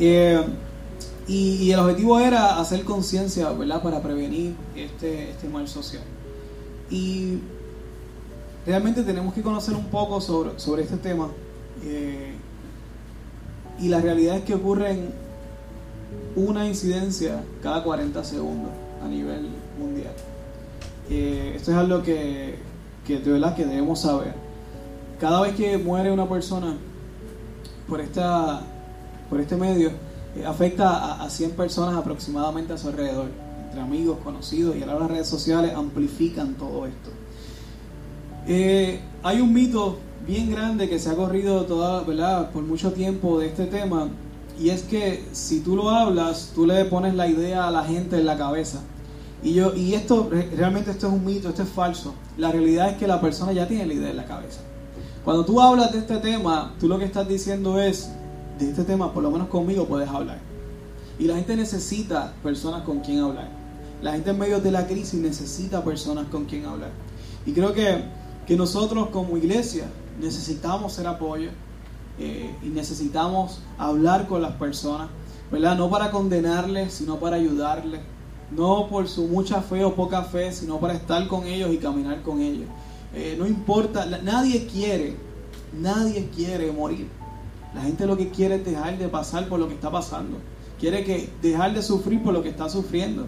Eh, y, el objetivo era hacer conciencia, ¿verdad? Para prevenir este, este mal social. Y realmente tenemos que conocer un poco sobre, sobre este tema. Eh, y la realidad es que ocurren una incidencia cada 40 segundos a nivel mundial. Eh, esto es algo que, que de verdad que debemos saber. Cada vez que muere una persona por, esta, por este medio, eh, afecta a, 100 personas aproximadamente a su alrededor, entre amigos, conocidos, y ahora las redes sociales amplifican todo esto. Eh, hay un mito bien grande que se ha corrido toda, ¿verdad? por mucho tiempo de este tema, y es que si tú lo hablas, tú le pones la idea a la gente en la cabeza. Y, yo, y esto, realmente esto es un mito, esto es falso. La realidad es que la persona ya tiene la idea en la cabeza. Cuando tú hablas de este tema, tú lo que estás diciendo es, de este tema, por lo menos conmigo, puedes hablar. Y la gente necesita personas con quien hablar. La gente en medio de la crisis necesita personas con quien hablar. Y creo que, que nosotros como iglesia necesitamos ser apoyo eh, y necesitamos hablar con las personas, ¿verdad? No para condenarles, sino para ayudarles. No por su mucha fe o poca fe, sino para estar con ellos y caminar con ellos. Eh, no importa, nadie quiere, nadie quiere morir. La gente lo que quiere es dejar de pasar por lo que está pasando. Quiere que dejar de sufrir por lo que está sufriendo.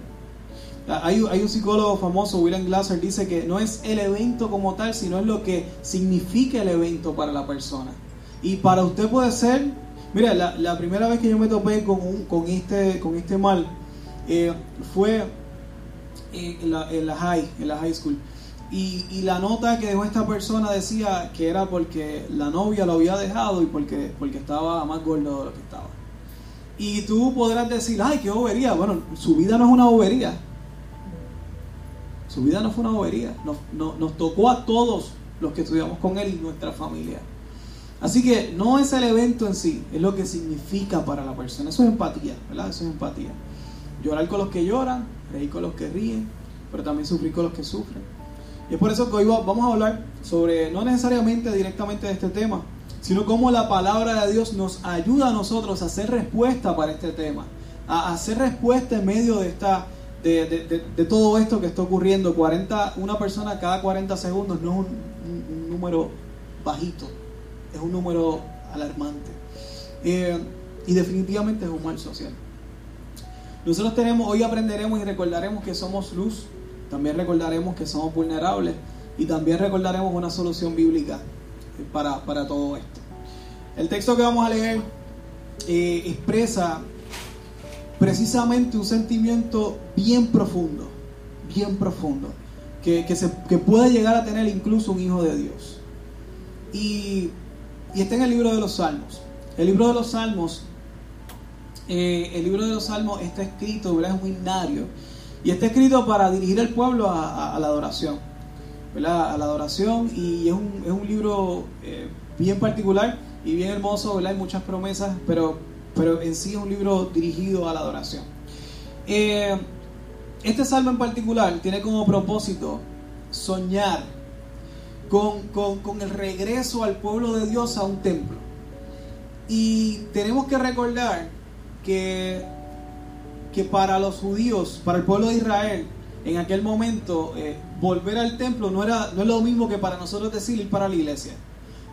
Hay, hay, un psicólogo famoso, William Glasser, dice que no es el evento como tal, sino es lo que significa el evento para la persona. Y para usted puede ser, mira, la, primera vez que yo me topé con, con, este, con este mal eh, fue en la, en la, high, en la high school. Y, la nota que dejó esta persona decía que era porque la novia lo había dejado y porque, porque estaba más gordo de lo que estaba. Y tú podrás decir, ay, qué bobería. Bueno, su vida no es una bobería. Su vida no fue una bobería. Nos, nos tocó a todos los que estudiamos con él y nuestra familia. Así que no es el evento en sí, es lo que significa para la persona. Eso es empatía, ¿verdad? Eso es empatía. Llorar con los que lloran, reír con los que ríen, pero también sufrir con los que sufren. Y es por eso que hoy vamos a hablar sobre, no necesariamente directamente de este tema, sino cómo la palabra de Dios nos ayuda a nosotros a hacer respuesta para este tema, a hacer respuesta en medio de esta de, todo esto que está ocurriendo. 40, una persona cada 40 segundos no es un, número bajito, es un número alarmante. Eh, y definitivamente es un mal social. Nosotros tenemos, hoy aprenderemos y recordaremos que somos luz también recordaremos que somos vulnerables y también recordaremos una solución bíblica para, todo esto. El texto que vamos a leer eh, expresa precisamente un sentimiento bien profundo, bien profundo, que, puede llegar a tener incluso un hijo de Dios. Y, está en el libro de los Salmos. El libro de los Salmos, eh, el libro de los Salmos está escrito, ¿verdad? es un himnario y está escrito para dirigir al pueblo a, la adoración, ¿verdad? A la adoración y es un, es un libro eh, bien particular y bien hermoso, ¿verdad? Hay muchas promesas, pero, pero en sí es un libro dirigido a la adoración. Eh, este salmo en particular tiene como propósito soñar con, con, con el regreso al pueblo de Dios a un templo. Y tenemos que recordar que que para los judíos, para el pueblo de Israel, en aquel momento, eh, volver al templo no, era, no es lo mismo que para nosotros decir ir para la iglesia.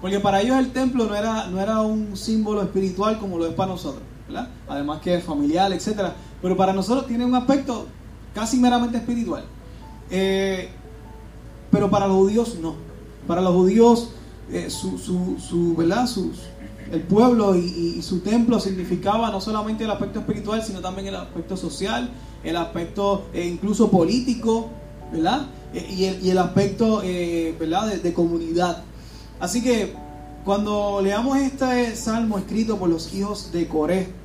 Porque para ellos el templo no era, no era un símbolo espiritual como lo es para nosotros, ¿verdad? Además que es familiar, etc. Pero para nosotros tiene un aspecto casi meramente espiritual. Eh, pero para los judíos no. Para los judíos eh, su, su, su, ¿verdad? Sus, el pueblo y, su templo significaba no solamente el aspecto espiritual, sino también el aspecto social, el aspecto eh, incluso político, ¿verdad? Eh, y, el, aspecto, eh, ¿verdad?, de, comunidad. Así que cuando leamos este salmo escrito por los hijos de Coré,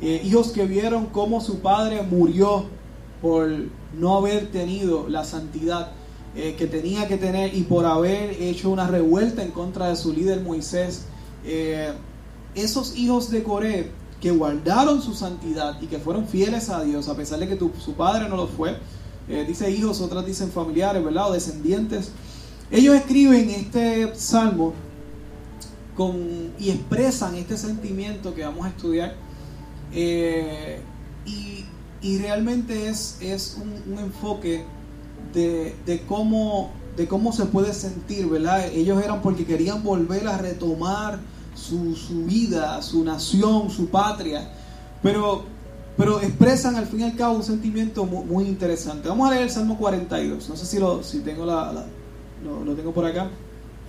hijos que vieron cómo su padre murió por no haber tenido la santidad que tenía que tener y por haber hecho una revuelta en contra de su líder Moisés, eh, esos hijos de Coré que guardaron su santidad y que fueron fieles a Dios, a pesar de que su padre no lo fue, eh, dice hijos, otras dicen familiares, ¿verdad? O descendientes. Ellos escriben este salmo con, y expresan este sentimiento que vamos a estudiar Eh, y, y, realmente es, es un, enfoque de, de, cómo, de cómo se puede sentir, ¿verdad? Ellos eran porque querían volver a retomar su, su vida, su nación, su patria, pero, pero expresan al fin y al cabo un sentimiento muy, interesante. Vamos a leer el Salmo 42, no sé si lo, si tengo la, lo, lo tengo por acá,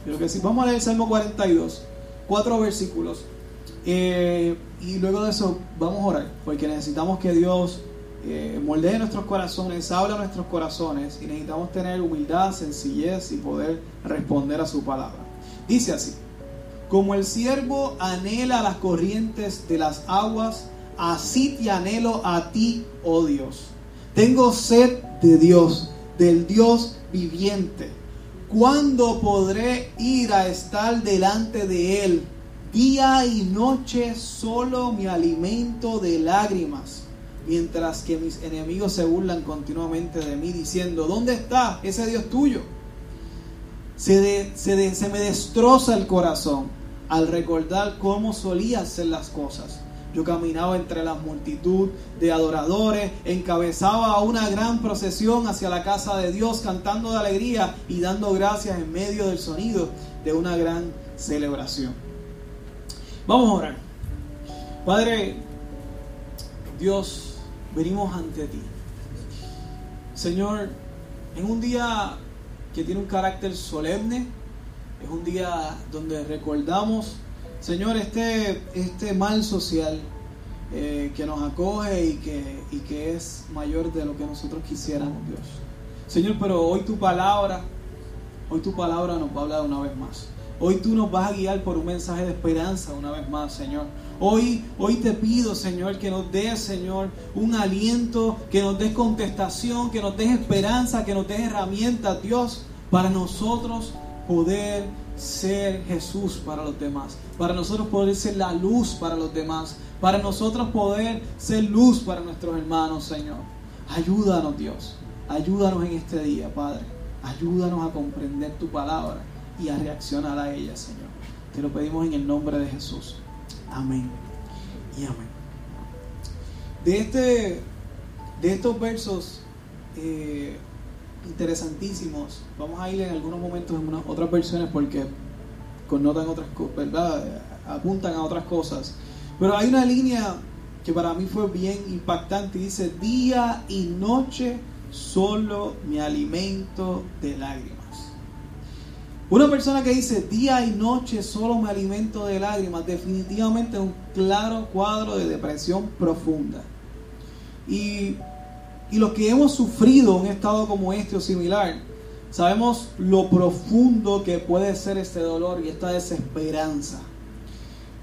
creo que sí. Vamos a leer el Salmo 42, cuatro versículos. Eh, y luego de eso vamos a orar, porque necesitamos que Dios eh, moldee nuestros corazones, habla nuestros corazones y necesitamos tener humildad, sencillez y poder responder a su palabra. Dice así, como el siervo anhela las corrientes de las aguas, así te anhelo a ti, oh Dios. Tengo sed de Dios, del Dios viviente. ¿Cuándo podré ir a estar delante de Él? Día y noche solo me alimento de lágrimas, mientras que mis enemigos se burlan continuamente de mí, diciendo, ¿dónde está ese Dios tuyo? Se, se me destroza el corazón al recordar cómo solía hacer las cosas. Yo caminaba entre la multitud de adoradores, encabezaba una gran procesión hacia la casa de Dios, cantando de alegría y dando gracias en medio del sonido de una gran celebración. Vamos a orar. Padre, Dios, venimos ante ti. Señor, en un día que tiene un carácter solemne, es un día donde recordamos, Señor, este, este mal social eh, que nos acoge y que, y que es mayor de lo que nosotros quisiéramos, Dios. Señor, pero hoy tu palabra, hoy tu palabra nos va a hablar una vez más. Hoy tú nos vas a guiar por un mensaje de esperanza una vez más, Señor. Hoy, hoy te pido, Señor, que nos des, Señor, un aliento, que nos des contestación, que nos des esperanza, que nos des herramientas, Dios, para nosotros poder ser Jesús para los demás, para nosotros poder ser la luz para los demás, para nosotros poder ser luz para nuestros hermanos, Señor. Ayúdanos, Dios. Ayúdanos en este día, Padre. Ayúdanos a comprender tu palabra y a reaccionar a ella, Señor. Te lo pedimos en el nombre de Jesús. Amén y amén. De, este, de estos versos eh, interesantísimos, vamos a ir en algunos momentos en unas otras versiones porque connotan otras cosas, ¿verdad? Apuntan a otras cosas. Pero hay una línea que para mí fue bien impactante. Dice, día y noche solo me alimento de lágrimas. Una persona que dice día y noche solo me alimento de lágrimas, definitivamente es un claro cuadro de depresión profunda. Y, y los que hemos sufrido un estado como este o similar, sabemos lo profundo que puede ser este dolor y esta desesperanza.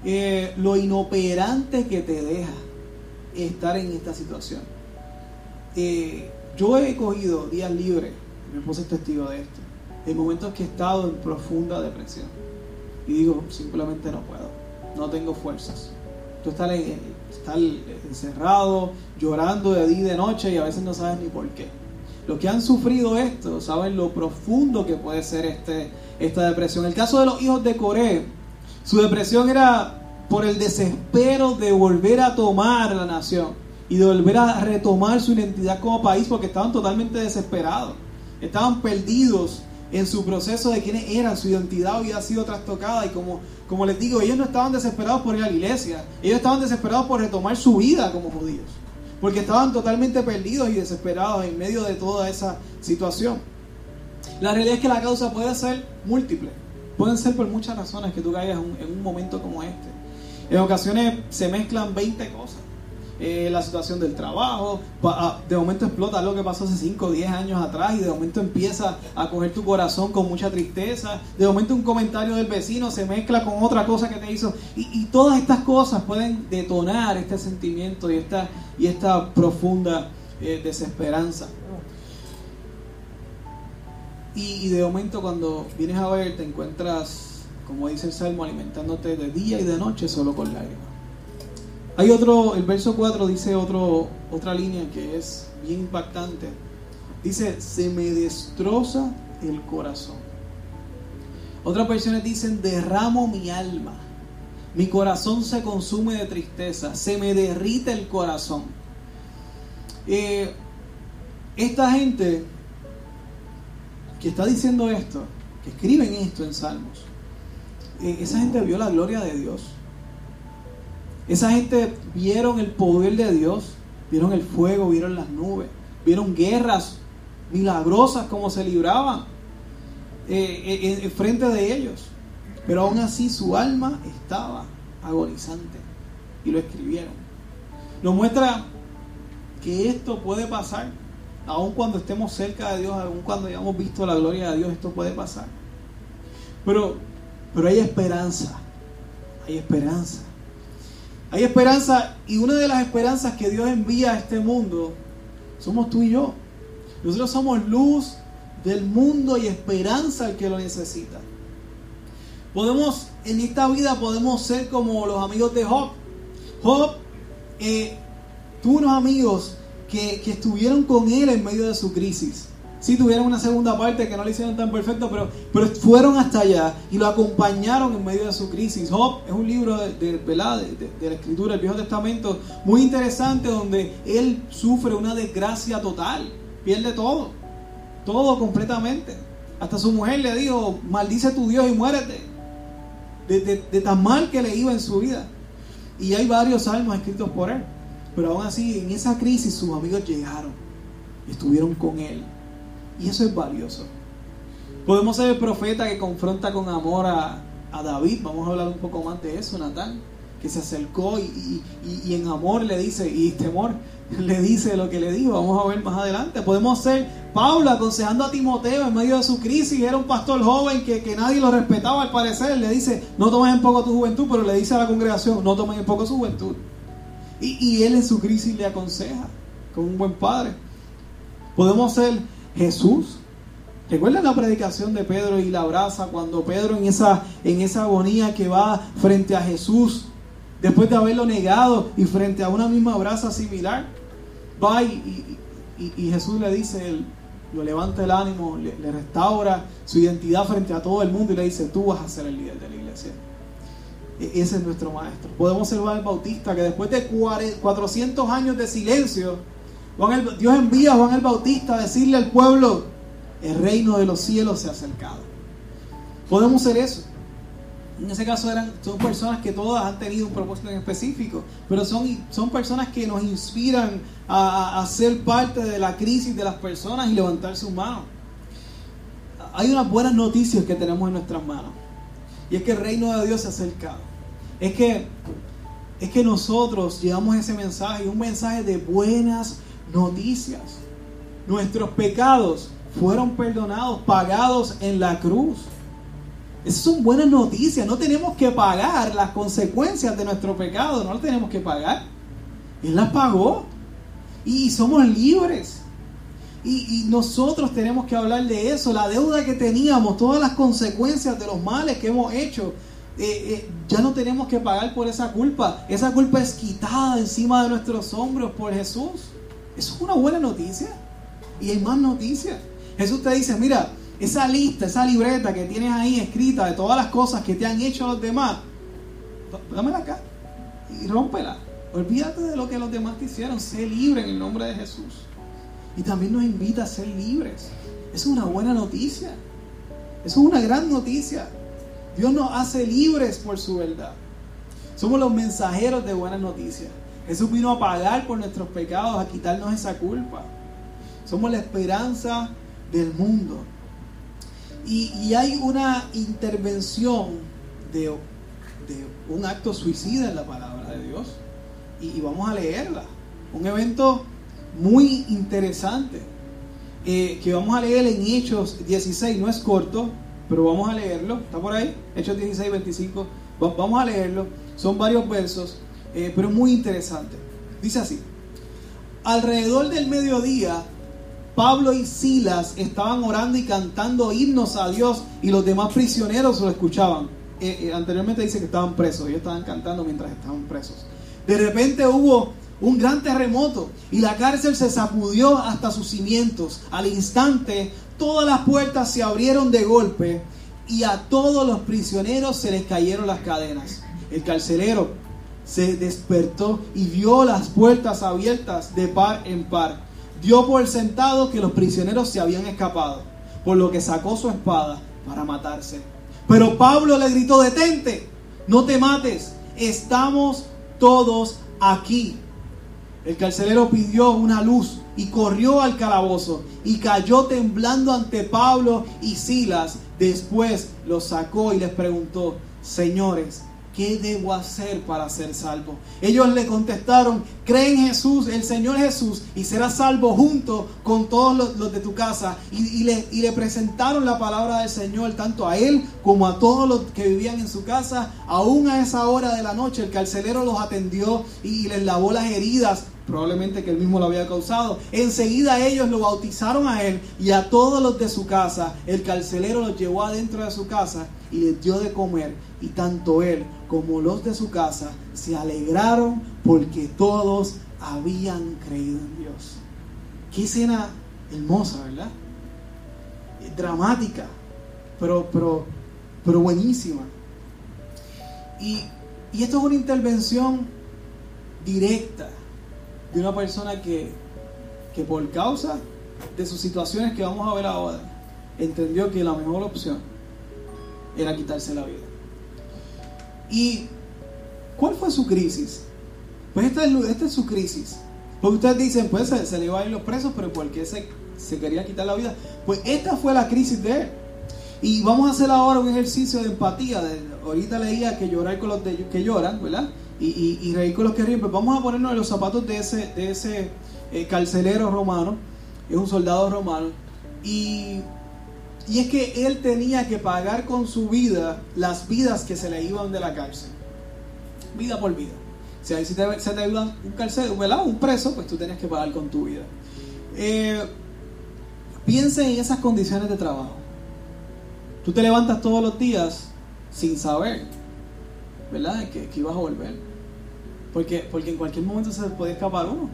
Eh, lo inoperante que te deja estar en esta situación. Eh, yo he cogido días libres, mi esposa es testigo de esto en momentos que he estado en profunda depresión. Y digo, simplemente no puedo, no tengo fuerzas. Tú estás, encerrado, llorando de día y de noche y a veces no sabes ni por qué. Los que han sufrido esto saben lo profundo que puede ser este, esta depresión. El caso de los hijos de Coré, su depresión era por el desespero de volver a tomar la nación y de volver a retomar su identidad como país porque estaban totalmente desesperados, estaban perdidos en su proceso de quiénes eran, su identidad había sido trastocada y como, como les digo, ellos no estaban desesperados por ir a la iglesia, ellos estaban desesperados por retomar su vida como judíos, porque estaban totalmente perdidos y desesperados en medio de toda esa situación. La realidad es que la causa puede ser múltiple, pueden ser por muchas razones que tú caigas en un momento como este. En ocasiones se mezclan 20 cosas. Eh, la situación del trabajo, ah, de momento explota lo que pasó hace 5 o 10 años atrás y de momento empieza a coger tu corazón con mucha tristeza, de momento un comentario del vecino se mezcla con otra cosa que te hizo y, todas estas cosas pueden detonar este sentimiento y esta, y esta profunda eh, desesperanza. Y, y de momento cuando vienes a ver te encuentras, como dice el Salmo, alimentándote de día y de noche solo con lágrimas. Hay otro, el verso 4 dice otra línea que es bien impactante. Dice, se me destroza el corazón. Otras versiones dicen, derramo mi alma. Mi corazón se consume de tristeza, se me derrite el corazón. Eh, esta gente que está diciendo esto, que escriben esto en Salmos, eh, esa gente vio la gloria de Dios. Esa gente vieron el poder de Dios, vieron el fuego, vieron las nubes, vieron guerras milagrosas como se libraban eh, en frente de ellos. Pero aún así su alma estaba agonizante y lo escribieron. Nos muestra que esto puede pasar, aun cuando estemos cerca de Dios, aun cuando hayamos visto la gloria de Dios, esto puede pasar. Pero, pero hay esperanza, hay esperanza. Hay esperanza y una de las esperanzas que Dios envía a este mundo somos tú y yo. Nosotros somos luz del mundo y esperanza al que lo necesita. Podemos, en esta vida podemos ser como los amigos de Job. Job eh, tuvo unos amigos que, estuvieron con él en medio de su crisis. Sí, tuvieron una segunda parte que no le hicieron tan perfecto, pero, pero fueron hasta allá y lo acompañaron en medio de su crisis. Job es un libro de, de, de, la escritura del Viejo Testamento muy interesante donde él sufre una desgracia total, pierde todo, todo completamente. Hasta su mujer le dijo, maldice tu Dios y muérete de, tan mal que le iba en su vida. Y hay varios salmos escritos por él. Pero aún así, en esa crisis sus amigos llegaron, estuvieron con él. Y eso es valioso. Podemos ser el profeta que confronta con amor a, a David. Vamos a hablar un poco más de eso, Natán. Que se acercó y, y en amor le dice, y temor, le dice lo que le dijo. Vamos a ver más adelante. Podemos ser Pablo aconsejando a Timoteo en medio de su crisis. Era un pastor joven que, que, nadie lo respetaba al parecer. Le dice, no tomes en poco tu juventud, pero le dice a la congregación, no tomes en poco su juventud. Y, y él en su crisis le aconseja, como un buen padre. Podemos ser Jesús. ¿Recuerdan la predicación de Pedro y la brasa cuando Pedro en esa, en esa agonía que va frente a Jesús, después de haberlo negado y frente a una misma brasa similar? va y, Jesús le dice, él, lo levanta el ánimo, le, restaura su identidad frente a todo el mundo y le dice, tú vas a ser el líder de la iglesia. E, ese es nuestro maestro. Podemos ser el Bautista, que después de 400 años de silencio, Dios envía a Juan el Bautista a decirle al pueblo, el reino de los cielos se ha acercado. Podemos ser eso. En ese caso eran, son personas que todas han tenido un propósito en específico, pero son, son personas que nos inspiran a, a ser parte de la crisis de las personas y levantar sus manos. Hay unas buenas noticias que tenemos en nuestras manos. Y es que el reino de Dios se ha acercado. Es que, es que nosotros llevamos ese mensaje, un mensaje de buenas noticias. Nuestros pecados fueron perdonados, pagados en la cruz. Esas son buenas noticias. No tenemos que pagar las consecuencias de nuestro pecado. No las tenemos que pagar. Él las pagó. Y somos libres. Y, nosotros tenemos que hablar de eso. La deuda que teníamos, todas las consecuencias de los males que hemos hecho. Eh, eh, ya no tenemos que pagar por esa culpa. Esa culpa es quitada encima de nuestros hombros por Jesús. Eso es una buena noticia. Y hay más noticias. Jesús te dice, mira, esa lista, esa libreta que tienes ahí escrita de todas las cosas que te han hecho los demás, dámela acá y rómpela. Olvídate de lo que los demás te hicieron. Sé libre en el nombre de Jesús. Y también nos invita a ser libres. Es una buena noticia. Es una gran noticia. Dios nos hace libres por su verdad. Somos los mensajeros de buenas noticias. Jesús vino a pagar por nuestros pecados, a quitarnos esa culpa. Somos la esperanza del mundo. Y, hay una intervención de, un acto suicida en la palabra de Dios. Y, vamos a leerla. Un evento muy interesante eh, que vamos a leer en Hechos 16. No es corto, pero vamos a leerlo. ¿Está por ahí? Hechos 16, 25. vamos a leerlo. Son varios versos, eh, pero muy interesante. Dice así. Alrededor del mediodía Pablo y Silas estaban orando y cantando himnos a Dios y los demás prisioneros lo escuchaban. Eh, eh, anteriormente dice que estaban presos, ellos estaban cantando mientras estaban presos. De repente hubo un gran terremoto y la cárcel se sacudió hasta sus cimientos. Al instante todas las puertas se abrieron de golpe y a todos los prisioneros se les cayeron las cadenas. El carcelero se despertó y vio las puertas abiertas de par en par. Dio por sentado que los prisioneros se habían escapado, por lo que sacó su espada para matarse. Pero Pablo le gritó, detente, no te mates, estamos todos aquí. El carcelero pidió una luz y corrió al calabozo y cayó temblando ante Pablo y Silas. Después los sacó y les preguntó, señores, ¿qué debo hacer para ser salvo? Ellos le contestaron, cree en Jesús, el Señor Jesús, y serás salvo junto con todos los, de tu casa. Y, le, y, le, presentaron la palabra del Señor, tanto a él como a todos los que vivían en su casa. Aún a esa hora de la noche, el carcelero los atendió y les lavó las heridas probablemente que él mismo lo había causado. Enseguida ellos lo bautizaron a él y a todos los de su casa. El carcelero los llevó adentro de su casa y les dio de comer. Y tanto él como los de su casa se alegraron porque todos habían creído en Dios. Qué escena hermosa, ¿verdad? Dramática, pero, pero, pero buenísima. Y, y esto es una intervención directa de una persona que, que por causa de sus situaciones que vamos a ver ahora, entendió que la mejor opción era quitarse la vida. ¿Y cuál fue su crisis? Pues esta es, su crisis. Porque ustedes dicen, pues se, le iba a ir los presos, pero ¿por qué se, se quería quitar la vida? Pues esta fue la crisis de él. Y vamos a hacer ahora un ejercicio de empatía. Ahorita leía que llorar con los de, que lloran, ¿verdad? y, reír con los que ríen, pues vamos a ponernos en los zapatos de ese, de ese eh, carcelero romano, es un soldado romano, y, y es que él tenía que pagar con su vida las vidas que se le iban de la cárcel, vida por vida. Si ahí se te, se te iba un carcelero, un preso, pues tú tenías que pagar con tu vida. Eh, piensa en esas condiciones de trabajo. Tú te levantas todos los días sin saber, ¿verdad? Que, ibas a volver. Porque, porque en cualquier momento se puede escapar uno.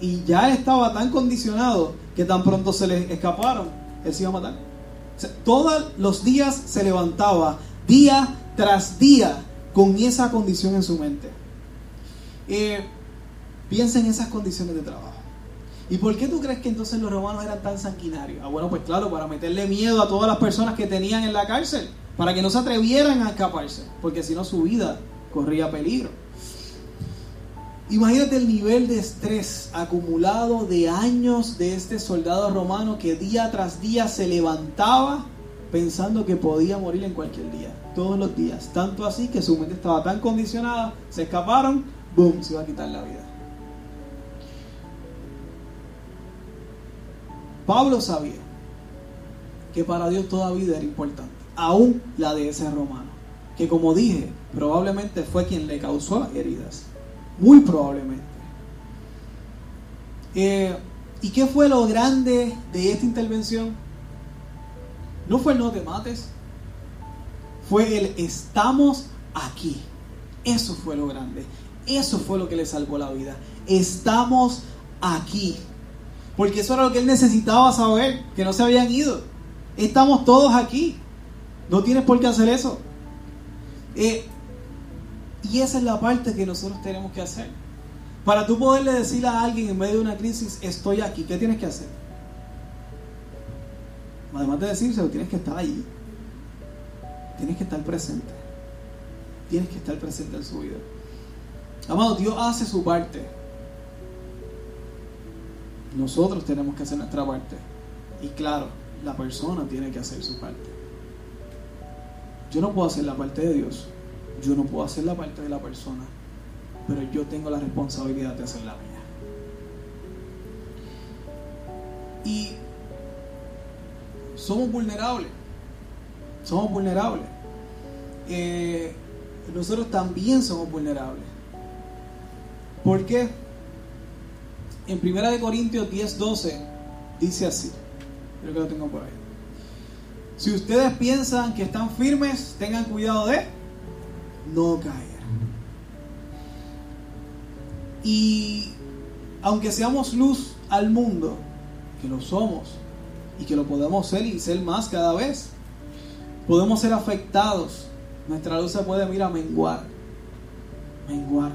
Y ya estaba tan condicionado que tan pronto se le escaparon, él se iba a matar. Todos los días se levantaba, día tras día, con esa condición en su mente. Eh, piensa en esas condiciones de trabajo. ¿Y por qué tú crees que entonces los romanos eran tan sanguinarios? Ah, bueno, pues claro, para meterle miedo a todas las personas que tenían en la cárcel, para que no se atrevieran a escaparse, porque si no su vida corría peligro. Imagínate el nivel de estrés acumulado de años de este soldado romano que día tras día se levantaba pensando que podía morir en cualquier día, todos los días. Tanto así que su mente estaba tan condicionada, se escaparon, ¡boom! Se iba a quitar la vida. Pablo sabía que para Dios toda vida era importante, aún la de ese romano, que como dije, probablemente fue quien le causó heridas. Muy probablemente. Eh, ¿Y qué fue lo grande de esta intervención? No fue el no te mates, fue el estamos aquí. Eso fue lo grande. Eso fue lo que le salvó la vida. Estamos aquí. Porque eso era lo que él necesitaba saber, que no se habían ido. Estamos todos aquí. No tienes por qué hacer eso. Eh, y esa es la parte que nosotros tenemos que hacer. Para tú poderle decir a alguien en medio de una crisis, estoy aquí, ¿qué tienes que hacer? Además de decírselo, tienes que estar allí. Tienes que estar presente. Tienes que estar presente en su vida. Amado, Dios hace su parte. Nosotros tenemos que hacer nuestra parte. Y claro, la persona tiene que hacer su parte. Yo no puedo hacer la parte de Dios. Yo no puedo hacer la parte de la persona, pero yo tengo la responsabilidad de hacer la mía. Y somos vulnerables. Somos vulnerables. Eh, nosotros también somos vulnerables. ¿Por qué? En 1 Corintios 10, 12 dice así. Creo que lo tengo por ahí. Si ustedes piensan que están firmes, tengan cuidado de no caer. Y aunque seamos luz al mundo, que lo somos y que lo podemos ser y ser más cada vez, podemos ser afectados. Nuestra luz se puede, mira, menguar menguar.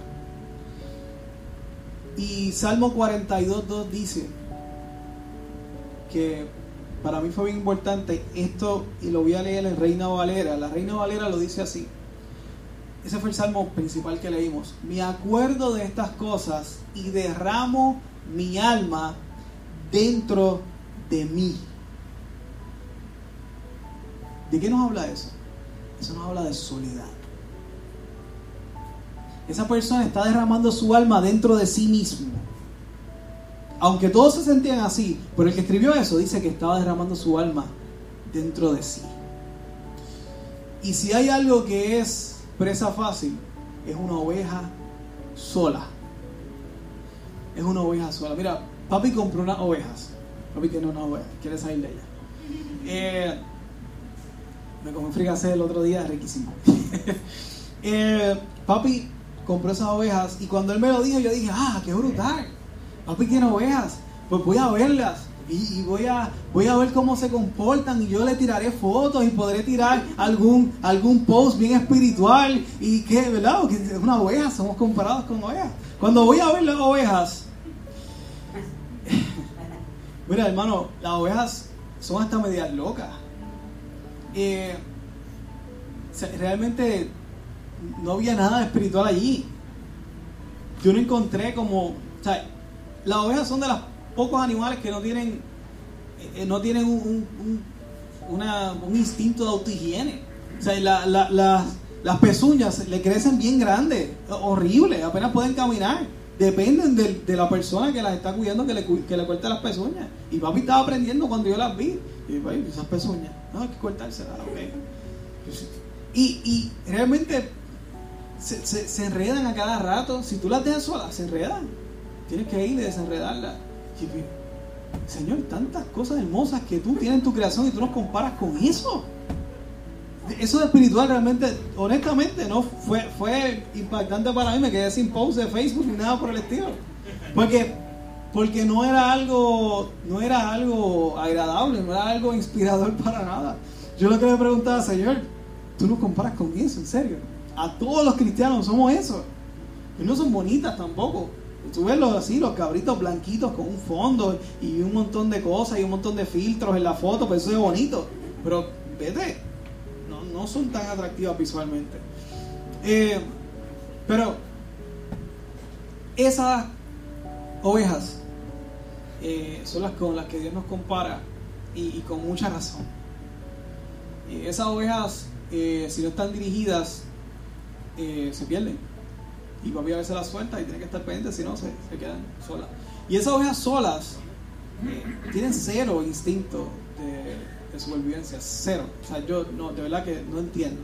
Y Salmo 42.2 dice que para mí fue bien importante esto, y lo voy a leer en Reina Valera. La Reina Valera lo dice así. Ese fue el salmo principal que leímos. Me acuerdo de estas cosas y derramo mi alma dentro de mí. ¿De qué nos habla eso? Eso nos habla de soledad. Esa persona está derramando su alma dentro de sí mismo. Aunque todos se sentían así, pero el que escribió eso dice que estaba derramando su alma dentro de sí. Y si hay algo que es presa fácil, es una oveja sola. Es una oveja sola. Mira, papi compró unas ovejas. Papi tiene una oveja, quiere salir de ella. Eh, me comí fricase el otro día, riquísimo. Eh, papi compró esas ovejas y cuando él me lo dijo, yo dije, ah, qué brutal papi tiene ovejas, pues voy a verlas. Y, voy, a, voy a ver cómo se comportan y yo le tiraré fotos y podré tirar algún, algún post bien espiritual y que, ¿verdad? Es una oveja, somos comparados con ovejas. Cuando voy a ver las ovejas, mira hermano, las ovejas son hasta medias locas. Eh, realmente no había nada espiritual allí. Yo no encontré como, las ovejas son de los pocos animales que no tienen, eh, no tienen un, instinto de autohigiene. O sea, las pezuñas le crecen bien grandes, horribles, apenas pueden caminar. Dependen de, la persona que las está cuidando que le, que le corte las pezuñas. Y papi estaba aprendiendo cuando yo las vi. Y papi, esas pezuñas, no, hay que cortárselas, Y, y realmente se, se enredan a cada rato. Si tú las dejas solas, se enredan. Tienes que ir y desenredarla. Señor, tantas cosas hermosas que tú tienes en tu creación y tú nos comparas con eso. Eso de espiritual realmente, honestamente, no fue, fue impactante para mí. Me quedé sin post de Facebook ni nada por el estilo. Porque, porque no era algo, no era algo agradable, no era algo inspirador para nada. Yo lo que le preguntaba, Señor, tú nos comparas con eso, en serio. A todos los cristianos somos eso. Y no son bonitas tampoco. Tú ves los, así, los cabritos blanquitos con un fondo y un montón de cosas y un montón de filtros en la foto, pues eso es bonito. Pero vete, no, son tan atractivas visualmente. Eh, pero esas ovejas eh, son las con las que Dios nos compara y, con mucha razón. esas ovejas, eh, si no están dirigidas, se pierden y papi a veces las suelta y tiene que estar pendiente, si no se, quedan solas. Y esas ovejas solas eh, tienen cero instinto de, supervivencia, cero. O sea, yo no, de verdad que no entiendo.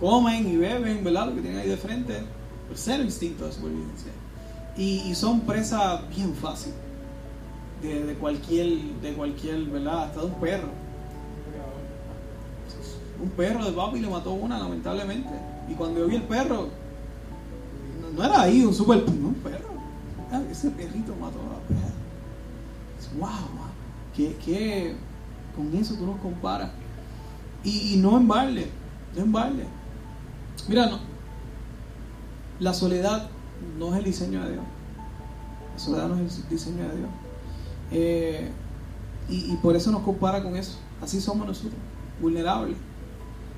Comen y beben, ¿verdad? Lo que tienen ahí de frente, pero cero instinto de supervivencia. Y, son presa bien fácil de, cualquier, de cualquier, ¿verdad? Hasta de un perro. Un perro de papi le mató una, lamentablemente. Y cuando yo vi el perro, no era ahí un super un perro. Ese perrito mató a la perra. Wow, que, con eso tú nos comparas. Y, no en balde, no en. Mira, no, la soledad no es el diseño de Dios. La soledad no es el diseño de Dios. Eh, y, por eso nos compara con eso. Así somos nosotros, vulnerables.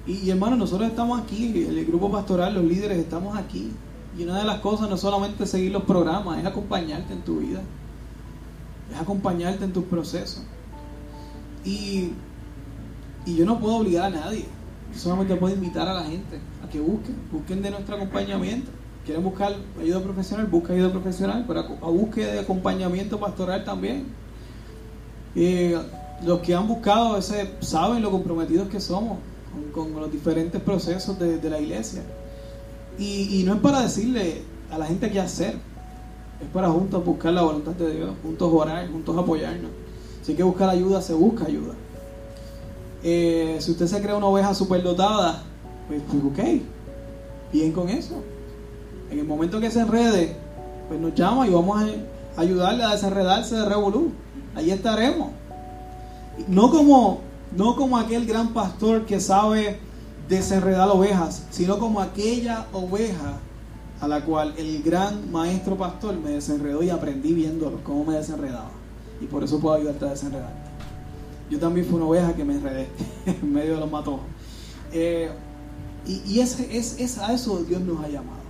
Y, y hermano, nosotros estamos aquí, el grupo pastoral, los líderes, estamos aquí y una de las cosas no es solamente seguir los programas, es acompañarte en tu vida, es acompañarte en tus procesos. Y, y yo no puedo obligar a nadie, yo solamente puedo invitar a la gente a que busquen, busquen de nuestro acompañamiento. Quieren buscar ayuda profesional, busca ayuda profesional, pero a, busque de acompañamiento pastoral también. Eh, los que han buscado ese saben lo comprometidos que somos con, los diferentes procesos de, de la iglesia. Y, no es para decirle a la gente qué hacer, es para juntos buscar la voluntad de Dios, juntos orar, juntos apoyarnos. Si hay que buscar ayuda, se busca ayuda. Eh, si usted se cree una oveja superdotada, pues, pues ok, bien con eso. En el momento que se enrede, pues nos llama y vamos a ayudarle a desenredarse de revolú. Ahí estaremos. No como, no como aquel gran pastor que sabe desenredar ovejas, sino como aquella oveja a la cual el gran maestro pastor me desenredó y aprendí viéndolo, cómo me desenredaba. Y por eso puedo ayudarte a desenredarte. Yo también fui una oveja que me enredé en medio de los matojos. Eh, y, es, a eso Dios nos ha llamado.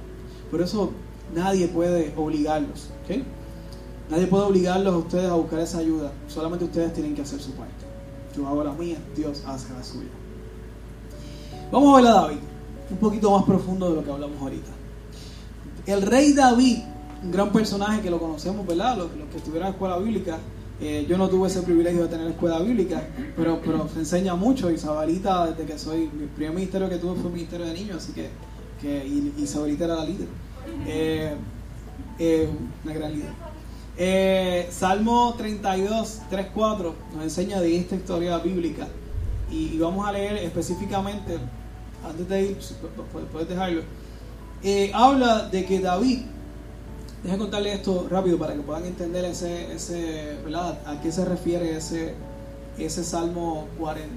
Por eso nadie puede obligarlos. Nadie puede obligarlos a ustedes a buscar esa ayuda. Solamente ustedes tienen que hacer su parte. Yo hago la mía, Dios hace la suya. Vamos a ver a David, un poquito más profundo de lo que hablamos ahorita. El rey David, un gran personaje que lo conocemos, ¿verdad? Los, que estuvieron en la escuela bíblica. Eh, yo no tuve ese privilegio de tener escuela bíblica, pero, pero se enseña mucho. Isabalita, desde que soy, mi primer ministerio que tuve fue ministerio de niños, así que, que Isabalita era la líder. Eh, eh, una gran líder. Salmo 32, 3, 4 nos enseña de esta historia bíblica y, vamos a leer específicamente, antes de ir, puedes dejarlo, eh, habla de que David, déjenme contarle esto rápido para que puedan entender ese, ese ¿verdad? a qué se refiere ese, ese Salmo 40,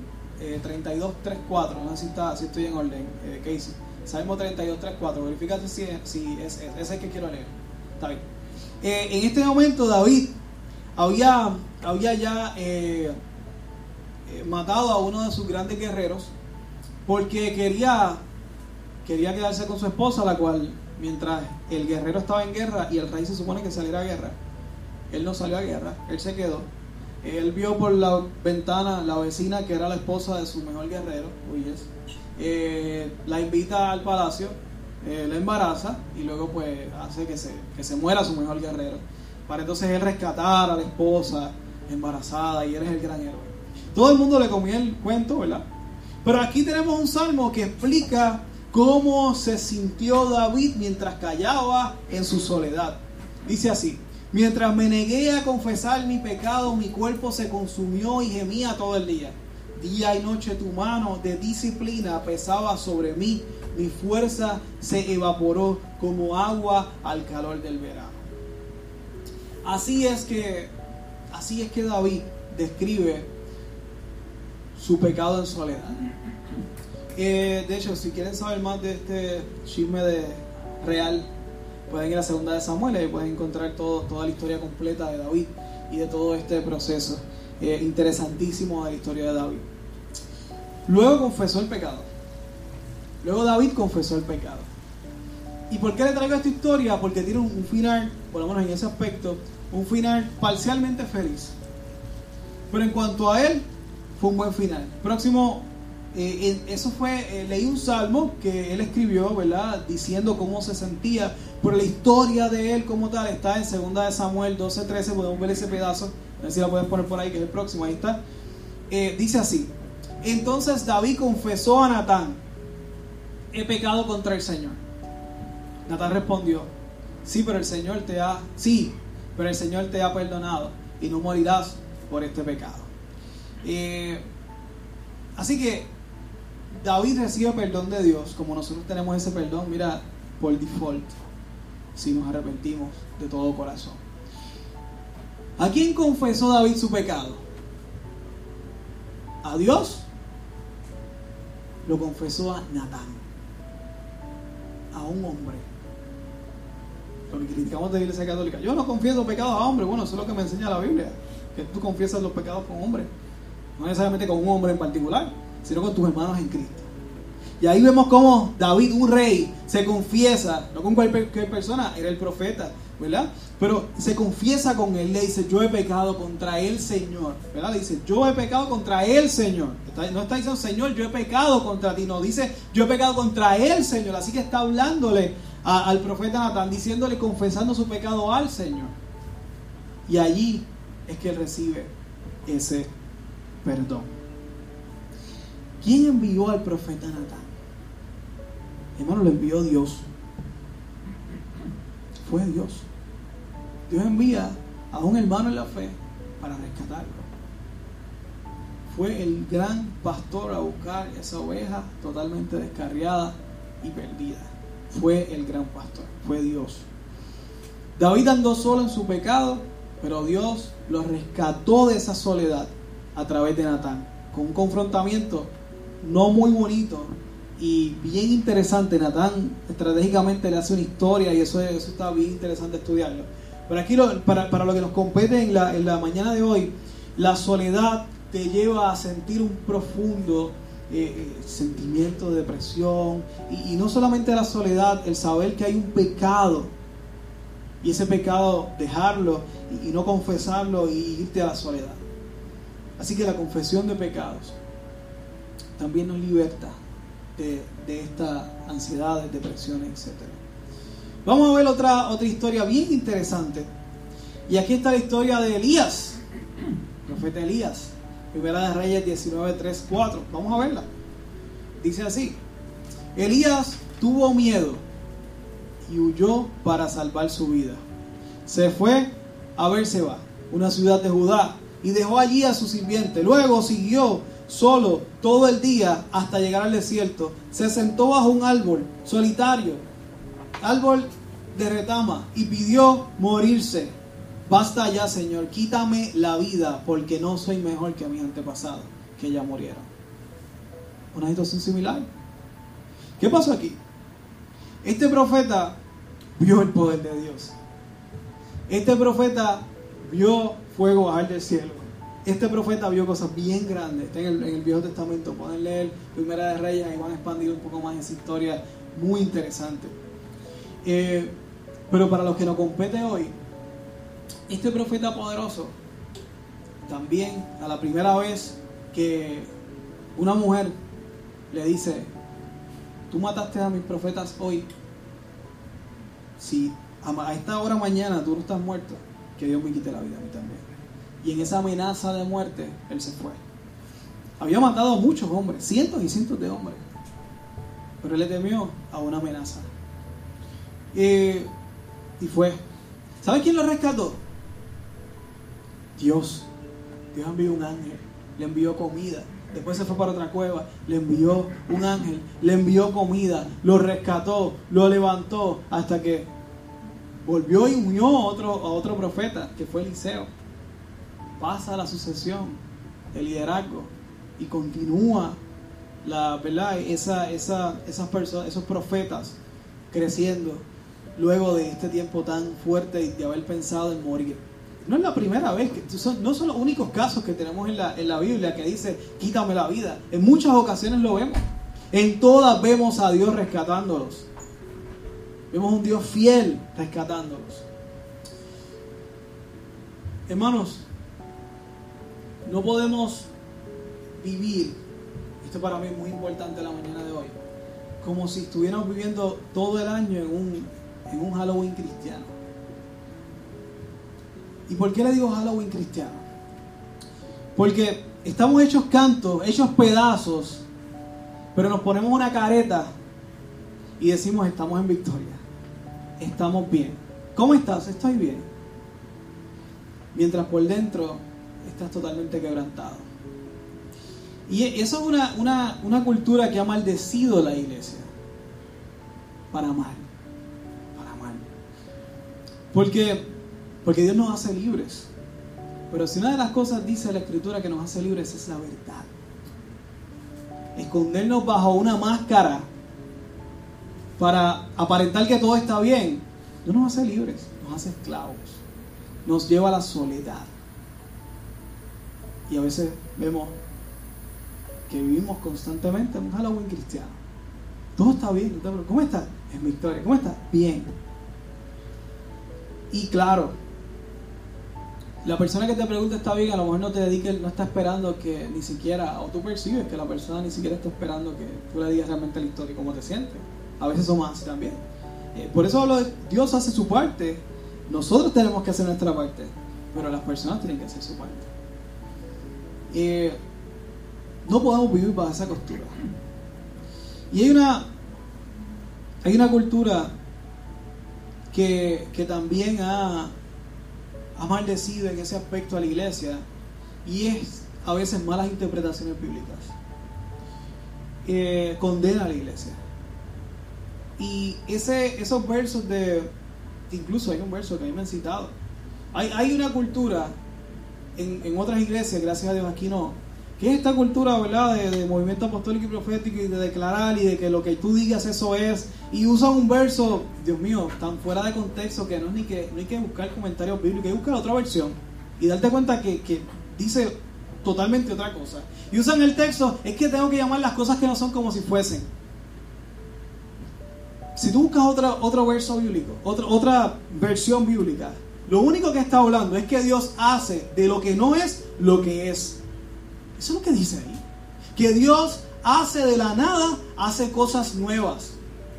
32, 3, 4, no sé si, está, si estoy en orden, eh, Casey. Salmo 32, 3, 4, verifícate si, si es, es, el que quiero leer. Está bien. Eh, en este momento David había, había ya eh, eh, matado a uno de sus grandes guerreros porque quería, quería quedarse con su esposa, la cual mientras el guerrero estaba en guerra y el rey se supone que saliera a guerra, él no salió a guerra, él se quedó. Él vio por la ventana la vecina que era la esposa de su mejor guerrero, eh, la invita al palacio, eh, la embaraza y luego pues hace que se, que se muera su mejor guerrero. Para entonces él rescatar a la esposa embarazada y él es el gran héroe. Todo el mundo le comía el cuento, ¿verdad? Pero aquí tenemos un salmo que explica cómo se sintió David mientras callaba en su soledad. Dice así, mientras me negué a confesar mi pecado, mi cuerpo se consumió y gemía todo el día. Día y noche tu mano de disciplina pesaba sobre mí, mi fuerza se evaporó como agua al calor del verano. Así es que, así es que David describe su pecado en soledad. Eh, de hecho, si quieren saber más de este chisme de real, pueden ir a segunda de Samuel y pueden encontrar toda la historia completa de David y de todo este proceso eh, interesantísimo de la historia de David. Luego confesó el pecado. Luego David confesó el pecado. ¿Y por qué le traigo esta historia? Porque tiene un final, por lo menos en ese aspecto, un final parcialmente feliz. Pero en cuanto a él, fue un buen final. Próximo, eh, eso fue, eh, leí un salmo que él escribió, ¿verdad? Diciendo cómo se sentía, por la historia de él como tal, está en 2 de Samuel 12-13, podemos ver ese pedazo, a ver si la pueden poner por ahí, que es el próximo, ahí está. Eh, dice así, entonces David confesó a Natán, he pecado contra el Señor. Natán respondió, sí, pero el Señor te ha, sí, pero el Señor te ha perdonado y no morirás por este pecado. Eh, así que David recibe perdón de Dios, como nosotros tenemos ese perdón, mira, por default, si nos arrepentimos de todo corazón. ¿A quién confesó David su pecado? ¿A Dios? Lo confesó a Natán, a un hombre. Lo que criticamos de la Iglesia Católica. Yo no confieso pecados a hombres. Bueno, eso es lo que me enseña la Biblia. Que tú confiesas los pecados con hombres no necesariamente con un hombre en particular, sino con tus hermanos en Cristo. Y ahí vemos cómo David, un rey, se confiesa, no con cualquier persona, era el profeta, ¿verdad? Pero se confiesa con él, le dice, yo he pecado contra el Señor, ¿verdad? Le dice, yo he pecado contra el Señor. no está diciendo, Señor, yo he pecado contra ti, no, dice, yo he pecado contra el Señor. Así que está hablándole al profeta Natán, diciéndole, confesando su pecado al Señor. Y allí es que él recibe ese perdón. ¿Quién envió al profeta Natán? Hermano, lo envió Dios. Fue Dios. Dios envía a un hermano en la fe para rescatarlo. Fue el gran pastor a buscar esa oveja totalmente descarriada y perdida. Fue el gran pastor, fue Dios. David andó solo en su pecado, pero Dios lo rescató de esa soledad a través de Natán, con un confrontamiento no muy bonito, Y bien interesante, Natán estratégicamente le hace una historia y eso, eso está bien interesante estudiarlo. Pero aquí para, para, lo que nos compete en la, en la mañana de hoy, la soledad te lleva a sentir un profundo eh, eh, sentimiento de depresión. Y, no solamente la soledad, el saber que hay un pecado. Y ese pecado dejarlo y, no confesarlo y irte a la soledad. Así que la confesión de pecados también nos liberta de, de esta ansiedad, depresión, etc. Vamos a ver otra, otra historia bien interesante. Y aquí está la historia de Elías, profeta Elías. Primera de Reyes 19, 3, 4. Vamos a verla. Dice así. Elías tuvo miedo y huyó para salvar su vida. Se fue a Berseba, una ciudad de Judá, y dejó allí a su sirviente. Luego siguió solo todo el día hasta llegar al desierto. Se sentó bajo un árbol solitario, árbol de retama, y pidió morirse. Basta ya, Señor, quítame la vida porque no soy mejor que mi antepasado, que ya murieron. Una situación similar. ¿Qué pasó aquí? Este profeta vio el poder de Dios. Este profeta vio fuego bajar del cielo. Este profeta vio cosas bien grandes. Está en el, Viejo Testamento. Pueden leer Primera de Reyes y van a expandir un poco más esa historia muy interesante. Eh, pero para los que nos compete hoy, este profeta poderoso, también a la primera vez que una mujer le dice, tú mataste a mis profetas hoy, si a esta hora mañana tú no estás muerto, que Dios me quite la vida a mí también. Y en esa amenaza de muerte, él se fue. Había matado a muchos hombres, cientos y cientos de hombres. Pero él le temió a una amenaza. y fue. ¿Sabe quién lo rescató? Dios, Dios envió un ángel, le envió comida. Después se fue para otra cueva, le envió un ángel, le envió comida, lo rescató, lo levantó hasta que volvió y unió a otro, a otro profeta, que fue Eliseo. Pasa la sucesión, el liderazgo y continúa la, ¿verdad? Esa, esa, esas personas, esos profetas creciendo luego de este tiempo tan fuerte y de haber pensado en morir. No es la primera vez, que no son los únicos casos que tenemos en la, en la Biblia que dice, quítame la vida. En muchas ocasiones lo vemos. En todas vemos a Dios rescatándolos. Vemos un Dios fiel rescatándolos. Hermanos, no podemos vivir, esto para mí es muy importante la mañana de hoy, como si estuviéramos viviendo todo el año en un, en un Halloween cristiano. ¿Y por qué le digo Halloween cristiano? Porque estamos hechos cantos, hechos pedazos, pero nos ponemos una careta y decimos estamos en victoria, estamos bien. ¿Cómo estás? Estoy bien. Mientras por dentro estás totalmente quebrantado. Y eso es una, una, una cultura que ha maldecido la iglesia. Para mal. Para mal. Porque porque Dios nos hace libres. Pero si una de las cosas dice la escritura que nos hace libres es la verdad. Escondernos bajo una máscara para aparentar que todo está bien, no nos hace libres, nos hace esclavos. Nos lleva a la soledad. Y a veces vemos que vivimos constantemente en un Halloween cristiano. Todo está bien, ¿cómo está? Es mi historia. ¿Cómo está? Bien. Y claro, la persona que te pregunta está bien, a lo mejor no te dedique, no está esperando que ni siquiera, o tú percibes que la persona ni siquiera está esperando que tú le digas realmente la historia y cómo te sientes. A veces somos así también. Eh, por eso Dios hace su parte, nosotros tenemos que hacer nuestra parte, pero las personas tienen que hacer su parte. Eh, no podemos vivir bajo esa costura. Y hay una, hay una cultura que, que también ha ha maldecido en ese aspecto a la iglesia y es a veces malas interpretaciones bíblicas. Eh, condena a la iglesia. Y ese, esos versos de, incluso hay un verso que a mí me han citado. Hay, hay una cultura en, otras iglesias, gracias a Dios aquí no, ¿Qué es esta cultura, verdad, de, movimiento apostólico y profético y de declarar y de que lo que tú digas eso es? Y usan un verso, Dios mío, tan fuera de contexto que no, es ni que, no hay que buscar comentarios bíblicos, hay que buscar otra versión y darte cuenta que, que dice totalmente otra cosa. Y usan el texto, es que tengo que llamar las cosas que no son como si fuesen. Si tú buscas otra, otro verso bíblico, otra, otra versión bíblica, lo único que está hablando es que Dios hace de lo que no es lo que es. Eso es lo que dice ahí. Que Dios hace de la nada, hace cosas nuevas.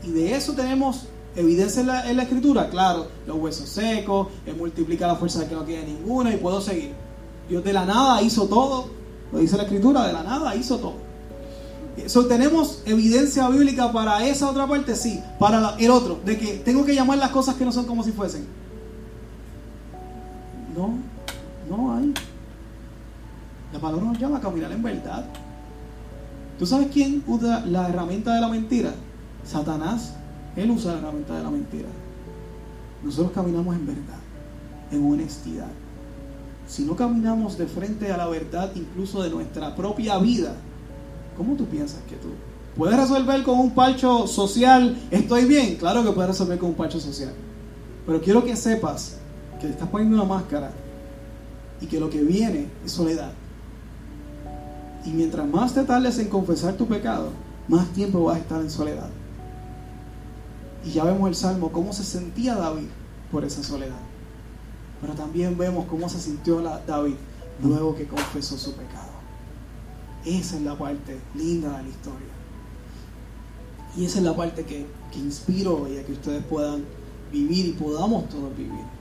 Y de eso tenemos evidencia en la, escritura. Claro, los huesos secos, Él multiplica la fuerza que no tiene ninguna y puedo seguir. Dios de la nada hizo todo. Lo dice la escritura, de la nada hizo todo. Eso tenemos evidencia bíblica para esa otra parte, sí. Para el otro, de que tengo que llamar las cosas que no son como si fuesen. No, no hay. La palabra nos llama a caminar en verdad. ¿Tú sabes quién usa la herramienta de la mentira? Satanás. Él usa la herramienta de la mentira. Nosotros caminamos en verdad, en honestidad. Si no caminamos de frente a la verdad, incluso de nuestra propia vida, ¿cómo tú piensas que tú puedes resolver con un parcho social? ¿Estoy bien? Claro que puedes resolver con un parcho social. Pero quiero que sepas que estás poniendo una máscara y que lo que viene es soledad. Y mientras más te tardes en confesar tu pecado, más tiempo vas a estar en soledad. Y ya vemos el Salmo, cómo se sentía David por esa soledad. Pero también vemos cómo se sintió David luego que confesó su pecado. Esa es la parte linda de la historia. Y esa es la parte que, que inspiro y a que ustedes puedan vivir y podamos todos vivir.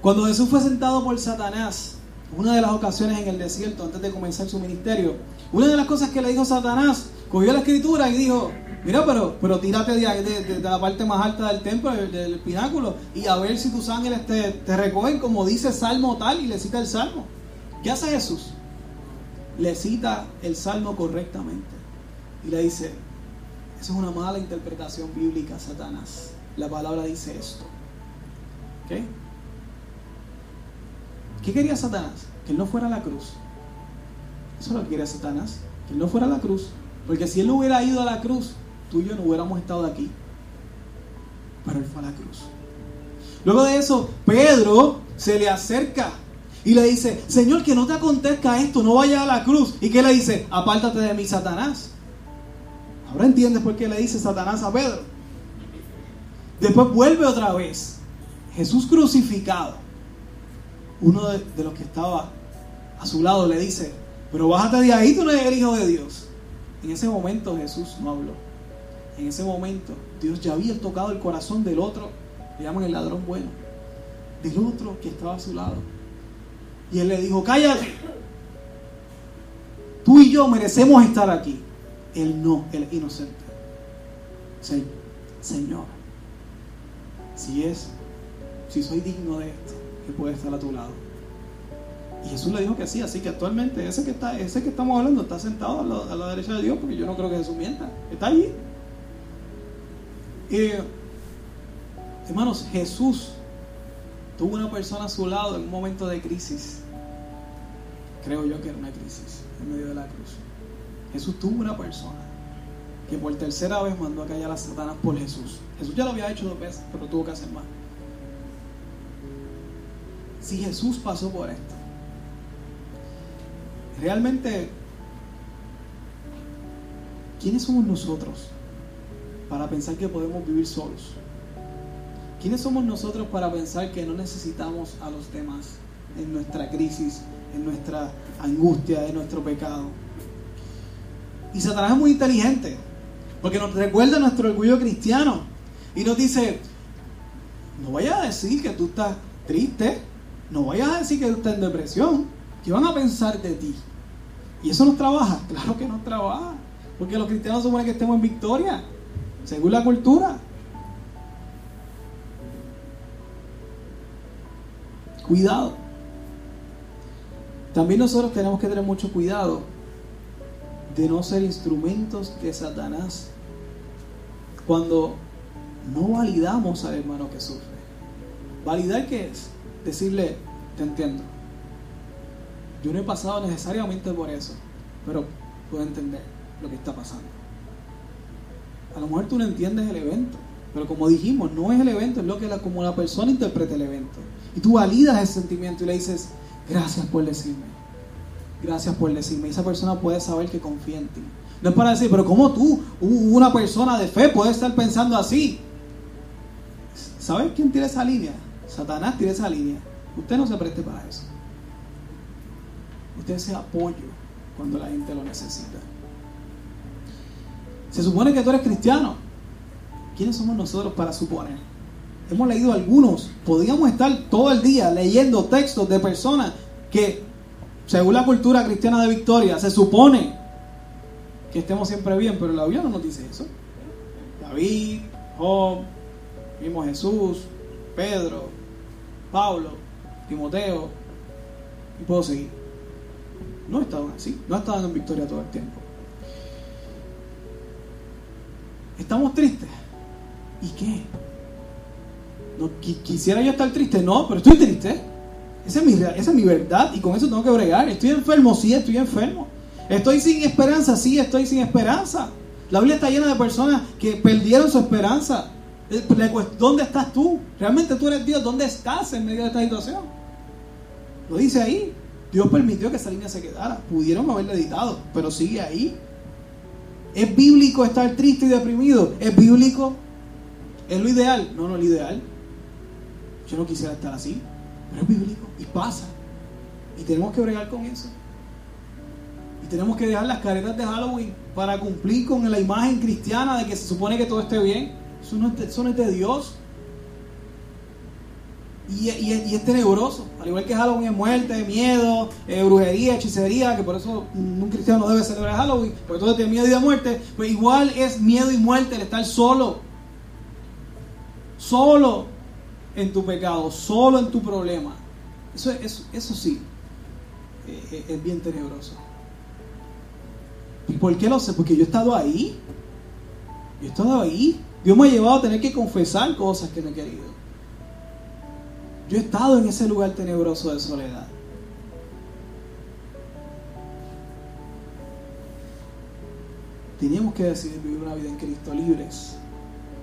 Cuando Jesús fue sentado por Satanás, una de las ocasiones en el desierto, antes de comenzar su ministerio, una de las cosas que le dijo Satanás, cogió la escritura y dijo, mira, pero, pero tírate de, la parte más alta del templo, del, pináculo, y a ver si tus ángeles te, te recogen como dice Salmo tal, y le cita el Salmo. ¿Qué hace Jesús? Le cita el Salmo correctamente. Y le dice, eso es una mala interpretación bíblica, Satanás. La palabra dice esto. ¿Ok? ¿Qué quería Satanás? Que él no fuera a la cruz. Eso es lo que quería Satanás. Que él no fuera a la cruz. Porque si él no hubiera ido a la cruz, tú y yo no hubiéramos estado aquí. Pero él fue a la cruz. Luego de eso, Pedro se le acerca y le dice, Señor, que no te acontezca esto, no vayas a la cruz. ¿Y qué le dice? Apártate de mí, Satanás. Ahora entiendes por qué le dice Satanás a Pedro. Después vuelve otra vez. Jesús crucificado uno de, los que estaba a su lado le dice, pero bájate de ahí, tú no eres el Hijo de Dios. En ese momento Jesús no habló. En ese momento Dios ya había tocado el corazón del otro, le llaman el ladrón bueno, del otro que estaba a su lado. Y él le dijo, cállate. Tú y yo merecemos estar aquí. Él no, el inocente. Señor, si es, si soy digno de esto, que puede estar a tu lado. Y Jesús le dijo que sí, así que actualmente ese que, está, ese que estamos hablando está sentado a la, derecha de Dios, porque yo no creo que Jesús mienta, está allí. hermanos, Jesús tuvo una persona a su lado en un momento de crisis. Creo yo que era una crisis en medio de la cruz. Jesús tuvo una persona que por tercera vez mandó a callar a Satanás por Jesús. Jesús ya lo había hecho dos veces, pero tuvo que hacer más si Jesús pasó por esto? Realmente, ¿quiénes somos nosotros para pensar que podemos vivir solos? ¿Quiénes somos nosotros para pensar que no necesitamos a los demás en nuestra crisis, en nuestra angustia, en nuestro pecado? Y Satanás es muy inteligente, porque nos recuerda nuestro orgullo cristiano y nos dice, no vayas a decir que tú estás triste, no vayas a decir que estás en depresión. ¿Qué van a pensar de ti? ¿Y eso no trabaja? Claro que no trabaja. Porque los cristianos suponen que estemos en victoria, según la cultura. Cuidado. También nosotros tenemos que tener mucho cuidado de no ser instrumentos de Satanás cuando no validamos al hermano que sufre. ¿Validar qué es? Decirle, te entiendo. Yo no he pasado necesariamente por eso, pero puedo entender lo que está pasando. A lo mejor tú no entiendes el evento, pero como dijimos, no es el evento, es lo que la, como la persona interpreta el evento. Y tú validas ese sentimiento y le dices, gracias por decirme, gracias por decirme. Y esa persona puede saber que confía en ti. No es para decir, pero ¿cómo tú, una persona de fe, puede estar pensando así? ¿Sabes quién tiene esa línea? Satanás tiene esa línea. Usted no se preste para eso. Usted sea apoyo cuando la gente lo necesita. Se supone que tú eres cristiano. ¿Quiénes somos nosotros para suponer? Hemos leído algunos. Podríamos estar todo el día leyendo textos de personas que, según la cultura cristiana de Victoria, se supone que estemos siempre bien, pero la Biblia no nos dice eso. David, Job, mismo Jesús, Pedro, Pablo, Timoteo, y puedo seguir. No estaban así, no estaban en victoria todo el tiempo. Estamos tristes. ¿Y qué? No, quisiera yo estar triste, no, pero estoy triste. Esa es, mi, esa es mi verdad y con eso tengo que bregar. Estoy enfermo, sí, estoy enfermo. Estoy sin esperanza, sí, estoy sin esperanza. La Biblia está llena de personas que perdieron su esperanza. ¿Dónde estás tú? ¿Realmente tú eres Dios? ¿Dónde estás en medio de esta situación? Lo dice ahí. Dios permitió que esa línea se quedara. Pudieron haberla editado, pero sigue ahí. ¿Es bíblico estar triste y deprimido? ¿Es bíblico? ¿Es lo ideal? No, no es lo ideal. Yo no quisiera estar así, pero es bíblico y pasa. Y tenemos que bregar con eso. Y tenemos que dejar las caretas de Halloween para cumplir con la imagen cristiana de que se supone que todo esté bien. Eso no es de, Dios. Y, es tenebroso. Al igual que Halloween es muerte, miedo, eh, brujería, hechicería, que por eso un cristiano no debe celebrar Halloween, porque todo tiene miedo y de muerte. Pues igual es miedo y muerte el estar solo. Solo en tu pecado, solo en tu problema. Eso, eso, eso sí, eh, eh, es bien tenebroso. ¿Y por qué lo sé? Porque yo he estado ahí. Yo he estado ahí. Dios me ha llevado a tener que confesar cosas que no he querido. Yo he estado en ese lugar tenebroso de soledad. Teníamos que decidir vivir una vida en Cristo libres,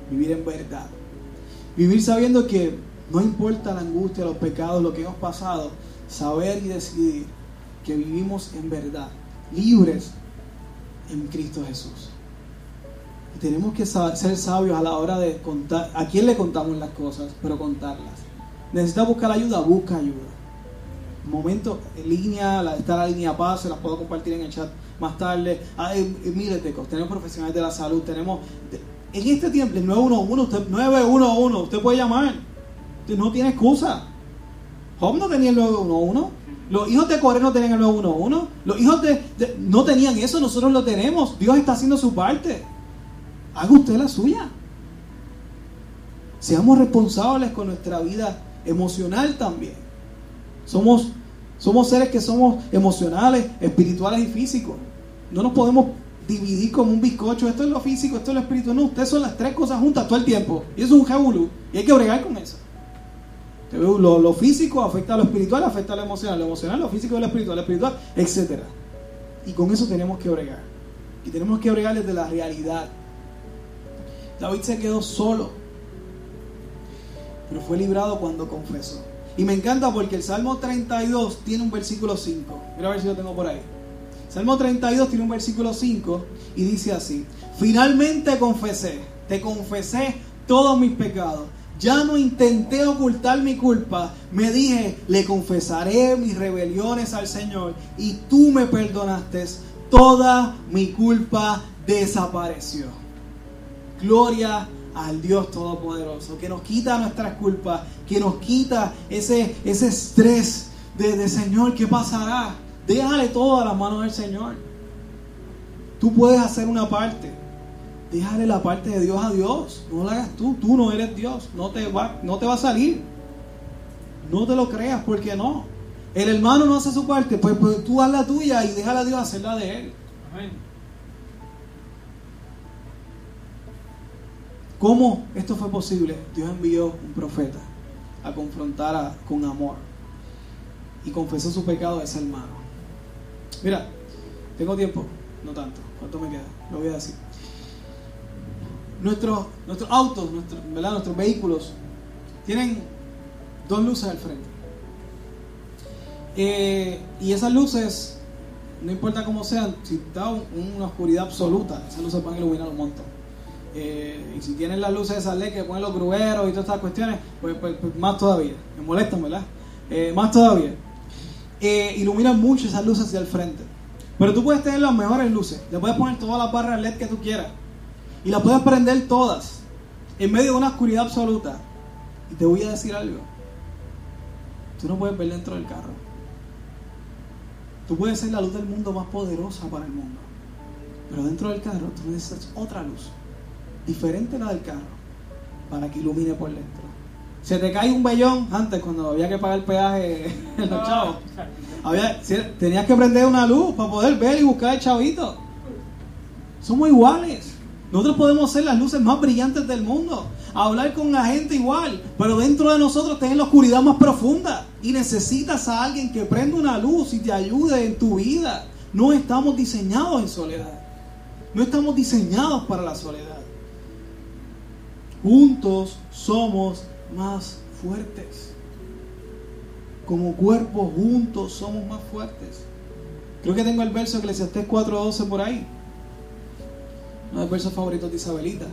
vivir en verdad, vivir sabiendo que no importa la angustia, los pecados, lo que hemos pasado, saber y decidir que vivimos en verdad, libres en Cristo Jesús. Tenemos que ser sabios a la hora de contar. ¿A quién le contamos las cosas? Pero contarlas. ¿Necesita buscar ayuda? Busca ayuda. Momento, en línea, está la línea paz, se las puedo compartir en el chat más tarde. Ah, mire, tenemos profesionales de la salud, tenemos... En este tiempo, el 911, usted, 911, usted puede llamar. Usted no tiene excusa. Job no tenía el 911. Los hijos de Coré no tenían el 911. Los hijos de, no tenían eso, nosotros lo tenemos. Dios está haciendo su parte. Haga usted la suya. Seamos responsables con nuestra vida emocional también. Somos, somos seres que somos emocionales, espirituales y físicos. No nos podemos dividir como un bizcocho. Esto es lo físico, esto es lo espiritual. No, ustedes son las tres cosas juntas todo el tiempo. Y eso es un jabulú. Y hay que bregar con eso. Lo, lo, físico afecta a lo espiritual, afecta a lo emocional, lo emocional, lo físico, lo espiritual, lo espiritual, etc. Y con eso tenemos que bregar. Y tenemos que bregar desde la realidad. David se quedó solo, pero fue librado cuando confesó. Y me encanta porque el Salmo 32 tiene un versículo 5. Mira a ver si lo tengo por ahí. Salmo 32 tiene un versículo 5 y dice así, finalmente confesé, te confesé todos mis pecados ya no intenté ocultar mi culpa. Me dije, le confesaré mis rebeliones al Señor y tú me perdonaste. Toda mi culpa desapareció. Gloria al Dios Todopoderoso, que nos quita nuestras culpas, que nos quita ese, ese estrés de, de Señor, ¿qué pasará? Déjale todo a las manos del Señor. Tú puedes hacer una parte. Déjale la parte de Dios a Dios. No la hagas tú. Tú no eres Dios. No te va, no te va a salir. No te lo creas, porque no. El hermano no hace su parte, pues, pues tú haz la tuya y déjale a Dios hacer la de él. ¿Cómo esto fue posible? Dios envió un profeta a confrontar con amor y confesó su pecado a ese hermano. Mira, tengo tiempo, no tanto. ¿Cuánto me queda? Lo voy a decir. Nuestros, nuestros autos, ¿verdad? nuestros vehículos, tienen dos luces al frente. Eh, y esas luces, no importa cómo sean, si está una oscuridad absoluta, esas luces van a iluminar un montón. Eh, y si tienen las luces de esa ley que ponen los grueros y todas estas cuestiones, pues, pues, pues más todavía. Me molestan, ¿verdad? Eh, más todavía. iluminan mucho esas luces hacia el frente. Pero tú puedes tener las mejores luces. Le puedes poner todas las barras LED que tú quieras. Y las puedes prender todas. En medio de una oscuridad absoluta. Y te voy a decir algo. Tú no puedes ver dentro del carro. Tú puedes ser la luz del mundo más poderosa para el mundo. Pero dentro del carro tú necesitas otra luz. Diferente a la del carro. Para que ilumine por dentro. Se te cae un vellón antes cuando había que pagar el peaje en los chavos. Había, tenías que prender una luz para poder ver y buscar el chavito. Somos iguales. Nosotros podemos ser las luces más brillantes del mundo, hablar con la gente igual, pero dentro de nosotros tenés la oscuridad más profunda y necesitas a alguien que prenda una luz y te ayude en tu vida. No estamos diseñados en soledad. No estamos diseñados para la soledad. Juntos somos más fuertes. Como cuerpo juntos somos más fuertes. Creo que tengo el verso Eclesiastés 4.12 por ahí. Uno de los versos favoritos de Isabelita.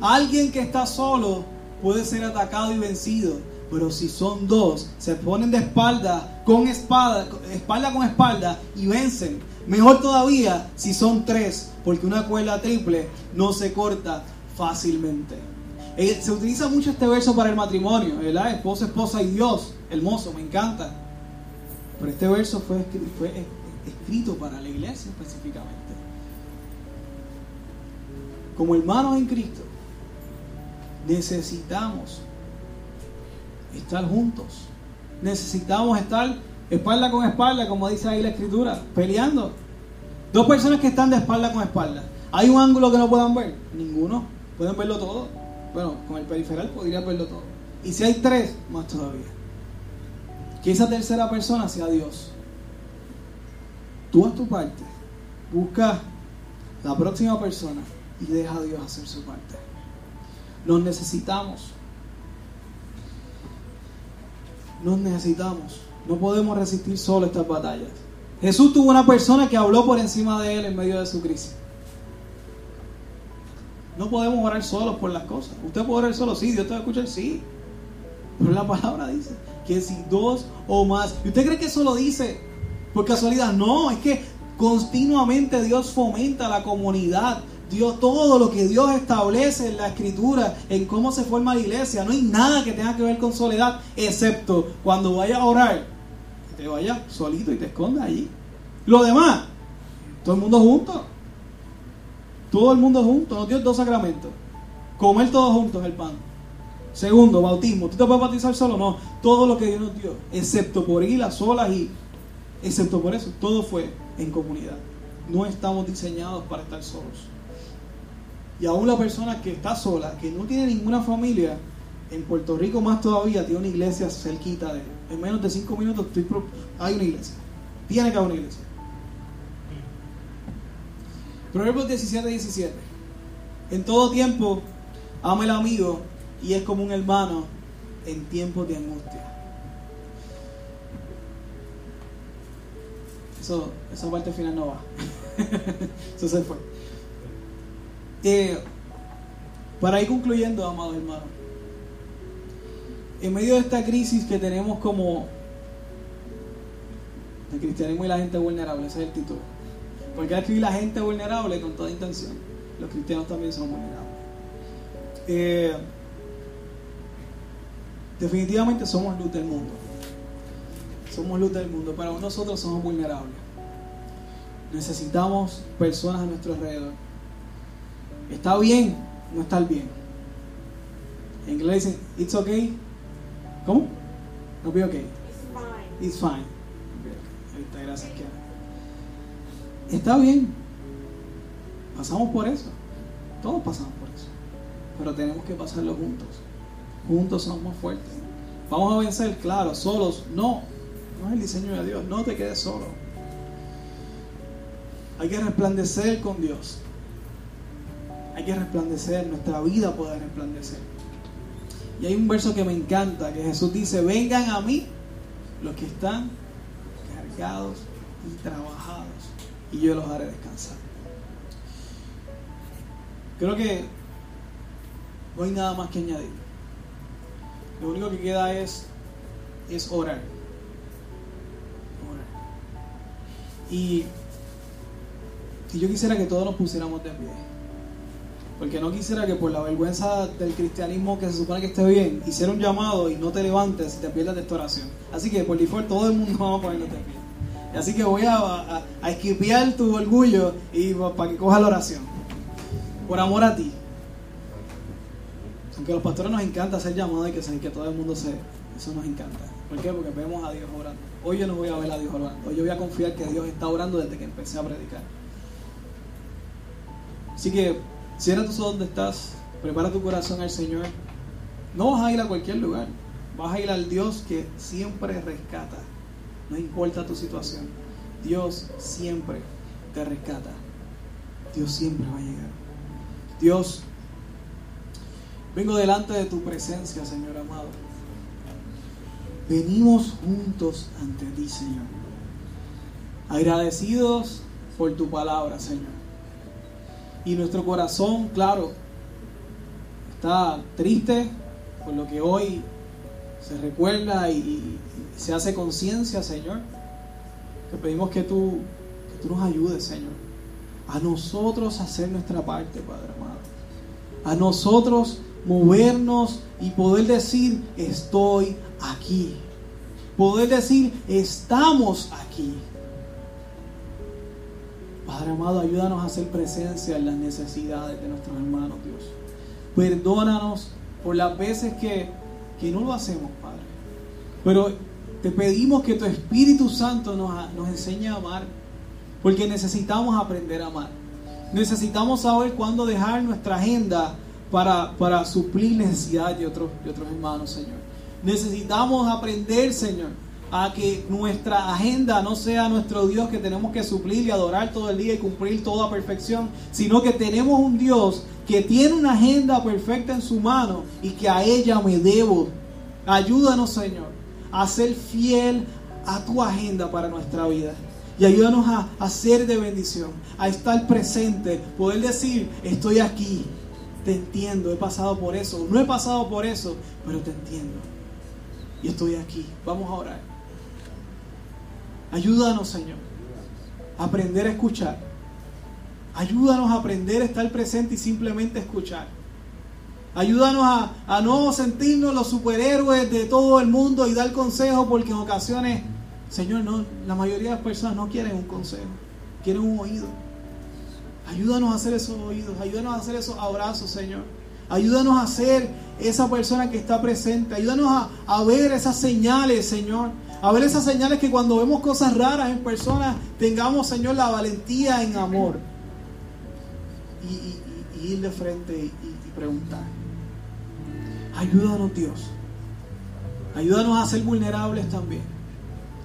Alguien que está solo puede ser atacado y vencido, pero si son dos, se ponen de espalda con espada, espalda con espalda y vencen. Mejor todavía si son tres, porque una cuerda triple no se corta fácilmente. Eh, se utiliza mucho este verso para el matrimonio, ¿verdad? Esposa, esposa y Dios. Hermoso, me encanta. Pero este verso fue, fue escrito para la iglesia específicamente. Como hermanos en Cristo, necesitamos estar juntos. Necesitamos estar espalda con espalda, como dice ahí la escritura, peleando. Dos personas que están de espalda con espalda. ¿Hay un ángulo que no puedan ver? Ninguno. Pueden verlo todo. Bueno, con el periferal podría verlo todo. Y si hay tres, más todavía. Que esa tercera persona sea Dios. Tú a tu parte. Busca la próxima persona y deja a Dios hacer su parte. Nos necesitamos. Nos necesitamos. No podemos resistir solo estas batallas. Jesús tuvo una persona que habló por encima de él en medio de su crisis. No podemos orar solos por las cosas. Usted puede orar solo, sí, Dios te va a escuchar, sí. Pero la palabra dice que si dos o más. ¿Y usted cree que eso lo dice por casualidad? No, es que continuamente Dios fomenta la comunidad. Dios, todo lo que Dios establece en la escritura, en cómo se forma la iglesia, no hay nada que tenga que ver con soledad, excepto cuando vayas a orar, que te vayas solito y te escondas allí. Lo demás, todo el mundo junto. Todo el mundo junto, no tienes dos sacramentos. Comer todos juntos el pan. Segundo, bautismo. ¿Tú te puedes bautizar solo? No. Todo lo que Dios nos dio, excepto por ir a solas y, excepto por eso, todo fue en comunidad. No estamos diseñados para estar solos. Y aún la persona que está sola, que no tiene ninguna familia, en Puerto Rico más todavía tiene una iglesia cerquita de él. En menos de cinco minutos hay una iglesia. Tiene que haber una iglesia. Proverbios 17, 17. En todo tiempo, ama el amigo y es como un hermano en tiempos de angustia. Eso, esa parte final no va. Eso se fue. Eh, para ir concluyendo, amados hermanos, en medio de esta crisis que tenemos como el cristianismo y la gente vulnerable, ese es el título porque aquí la gente vulnerable con toda intención. Los cristianos también son vulnerables. Eh, definitivamente somos luz del mundo. Somos luz del mundo, pero nosotros somos vulnerables. Necesitamos personas a nuestro alrededor. Está bien no estar bien. En inglés dicen, it's okay. ¿Cómo? No be okay. It's fine. It's fine. Ahí está, gracias, Está bien. Pasamos por eso. Todos pasamos por eso. Pero tenemos que pasarlo juntos. Juntos somos más fuertes. Vamos a vencer, claro, solos. No. No es el diseño de Dios. No te quedes solo. Hay que resplandecer con Dios. Hay que resplandecer, nuestra vida puede resplandecer. Y hay un verso que me encanta, que Jesús dice, vengan a mí los que están cargados y trabajados, y yo los haré descansar. Creo que no hay nada más que añadir. Lo único que queda es, es orar. Y, y yo quisiera que todos nos pusiéramos de pie. Porque no quisiera que por la vergüenza del cristianismo que se supone que esté bien, hiciera un llamado y no te levantes y te pierdas de esta oración. Así que por default todo el mundo vamos a ponernos de pie. Así que voy a, a, a esquipear tu orgullo y para que coja la oración. Por amor a ti. Aunque a los pastores nos encanta hacer llamadas y que, que todo el mundo se... Eso nos encanta. ¿Por qué? Porque vemos a Dios orando. Hoy yo no voy a ver a Dios orando. Hoy yo voy a confiar que Dios está orando desde que empecé a predicar. Así que Cierra tus ojos donde estás, prepara tu corazón al Señor. No vas a ir a cualquier lugar, vas a ir al Dios que siempre rescata. No importa tu situación, Dios siempre te rescata. Dios siempre va a llegar. Dios, vengo delante de tu presencia, Señor amado. Venimos juntos ante ti, Señor. Agradecidos por tu palabra, Señor. Y nuestro corazón, claro, está triste por lo que hoy se recuerda y, se hace conciencia, Señor. Te pedimos que tú, que tú nos ayudes, Señor. A nosotros hacer nuestra parte, Padre amado. A nosotros movernos y poder decir, estoy aquí. Poder decir, estamos aquí. Padre amado, ayúdanos a hacer presencia en las necesidades de nuestros hermanos, Dios. Perdónanos por las veces que, no lo hacemos, Padre. Pero te pedimos que tu Espíritu Santo nos, nos enseñe a amar, porque necesitamos aprender a amar. Necesitamos saber cuándo dejar nuestra agenda para, para suplir necesidades de otros, de otros hermanos, Señor. Necesitamos aprender, Señor, a que nuestra agenda no sea nuestro Dios que tenemos que suplir y adorar todo el día y cumplir toda perfección, sino que tenemos un Dios que tiene una agenda perfecta en su mano y que a ella me debo. Ayúdanos, Señor, a ser fiel a tu agenda para nuestra vida. Y ayúdanos a, a ser de bendición, a estar presente, poder decir, estoy aquí, te entiendo, he pasado por eso, no he pasado por eso, pero te entiendo. Y estoy aquí. Vamos a orar. Ayúdanos, Señor, a aprender a escuchar. Ayúdanos a aprender a estar presente y simplemente escuchar. Ayúdanos a, no sentirnos los superhéroes de todo el mundo y dar consejos porque en ocasiones, Señor, no, la mayoría de las personas no quieren un consejo, quieren un oído. Ayúdanos a hacer esos oídos, ayúdanos a hacer esos abrazos, Señor. Ayúdanos a ser esa persona que está presente. Ayúdanos a, ver esas señales, Señor a ver esas señales que cuando vemos cosas raras en personas, tengamos, Señor, la valentía en amor. Y, ir de frente y, y preguntar. Ayúdanos, Dios. Ayúdanos a ser vulnerables también.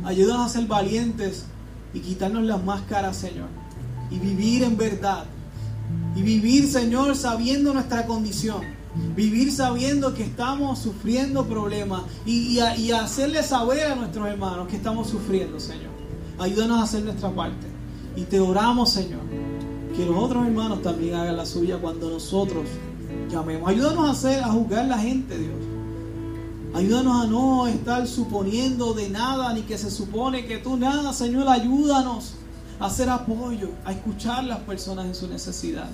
Ayúdanos a ser valientes y quitarnos las máscaras, Señor. Y vivir en verdad. Y vivir, Señor, sabiendo nuestra condición Vivir sabiendo que estamos sufriendo problemas y, y, hacerle saber a nuestros hermanos que estamos sufriendo, Señor. Ayúdanos a hacer nuestra parte. Y te oramos, Señor, que los otros hermanos también hagan la suya cuando nosotros llamemos. Ayúdanos a hacer, a juzgar la gente, Dios. Ayúdanos a no estar suponiendo de nada, ni que se supone que tú nada, Señor. Ayúdanos a hacer apoyo, a escuchar a las personas en su necesidad.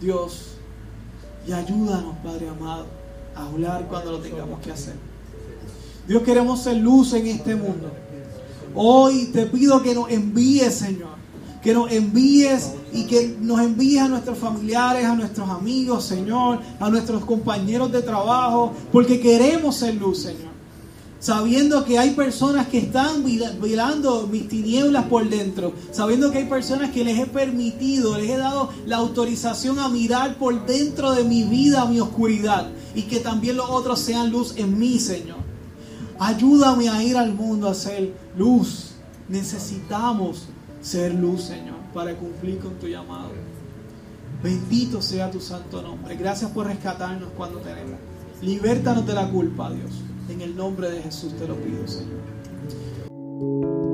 Dios, y ayúdanos, Padre amado, a hablar cuando lo tengamos que hacer. Dios, queremos ser luz en este mundo. Hoy te pido que nos envíes, Señor. Que nos envíes y que nos envíes a nuestros familiares, a nuestros amigos, Señor, a nuestros compañeros de trabajo, porque queremos ser luz, Señor sabiendo que hay personas que están velando mis tinieblas por dentro, sabiendo que hay personas que les he permitido, les he dado la autorización a mirar por dentro de mi vida, mi oscuridad, y que también los otros sean luz en mí, Señor. Ayúdame a ir al mundo a ser luz. Necesitamos ser luz, Señor. para cumplir con tu llamado. Bendito sea tu santo nombre. Gracias por rescatarnos cuando tenemos. Libértanos de la culpa, Dios. En el nombre de Jesús te lo pido, Señor.